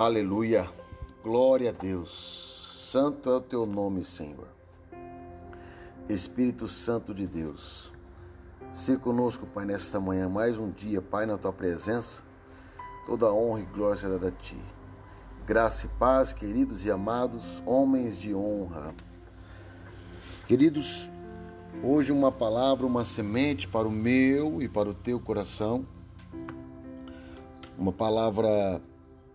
Aleluia. Glória a Deus. Santo é o teu nome, Senhor. Espírito Santo de Deus. Se conosco, Pai, nesta manhã, mais um dia, Pai, na tua presença. Toda honra e glória será a ti. Graça e paz, queridos e amados, homens de honra. Queridos, hoje uma palavra, uma semente para o meu e para o teu coração. Uma palavra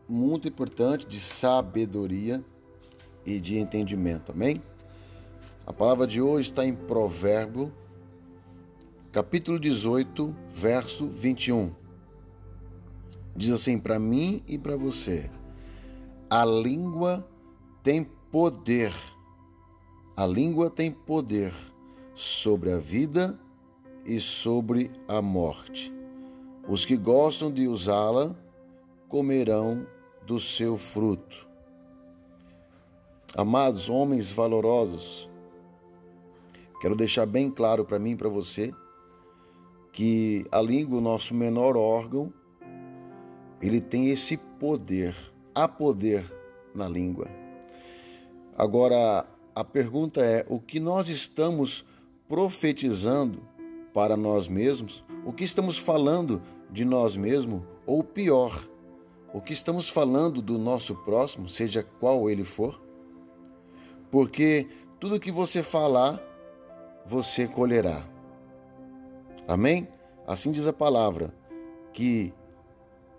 muito importante de sabedoria e de entendimento. Amém? A palavra de hoje está em Provérbio, capítulo 18, verso 21. Diz assim: para mim e para você, a língua tem poder. A língua tem poder sobre a vida e sobre a morte. Os que gostam de usá-la comerão do seu fruto. Amados homens valorosos, quero deixar bem claro para mim e para você que a língua, o nosso menor órgão, ele tem esse poder, há poder na língua. Agora, a pergunta é: o que nós estamos profetizando para nós mesmos? O que estamos falando de nós mesmos? Ou pior, o que estamos falando do nosso próximo, seja qual ele for? Porque tudo que você falar, você colherá. Amém? Assim diz a palavra, que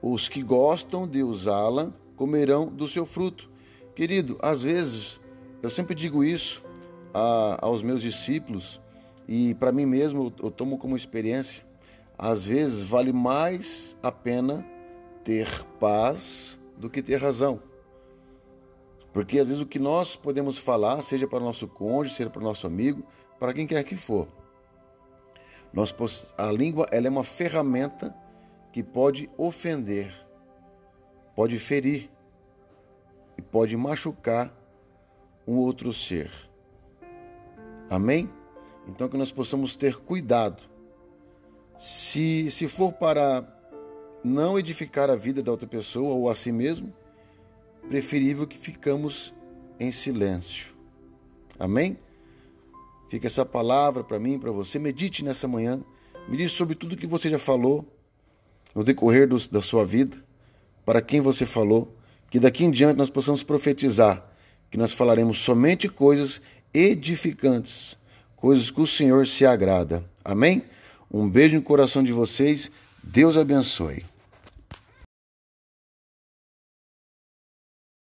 os que gostam de usá-la comerão do seu fruto. Querido, às vezes, eu sempre digo isso a, aos meus discípulos e para mim mesmo eu, eu tomo como experiência. Às vezes vale mais a pena ter paz do que ter razão. Porque às vezes o que nós podemos falar, seja para o nosso cônjuge, seja para o nosso amigo, para quem quer que for. Nós, a língua ela é uma ferramenta que pode ofender, pode ferir e pode machucar um outro ser. Amém? Então que nós possamos ter cuidado. Se, se for para não edificar a vida da outra pessoa ou a si mesmo, preferível que ficamos em silêncio. Amém? Fica essa palavra para mim, para você. Medite nessa manhã. Me diz sobre tudo que você já falou no decorrer do, da sua vida, para quem você falou, que daqui em diante nós possamos profetizar que nós falaremos somente coisas edificantes, coisas que o Senhor se agrada. Amém? Um beijo no coração de vocês. Deus abençoe.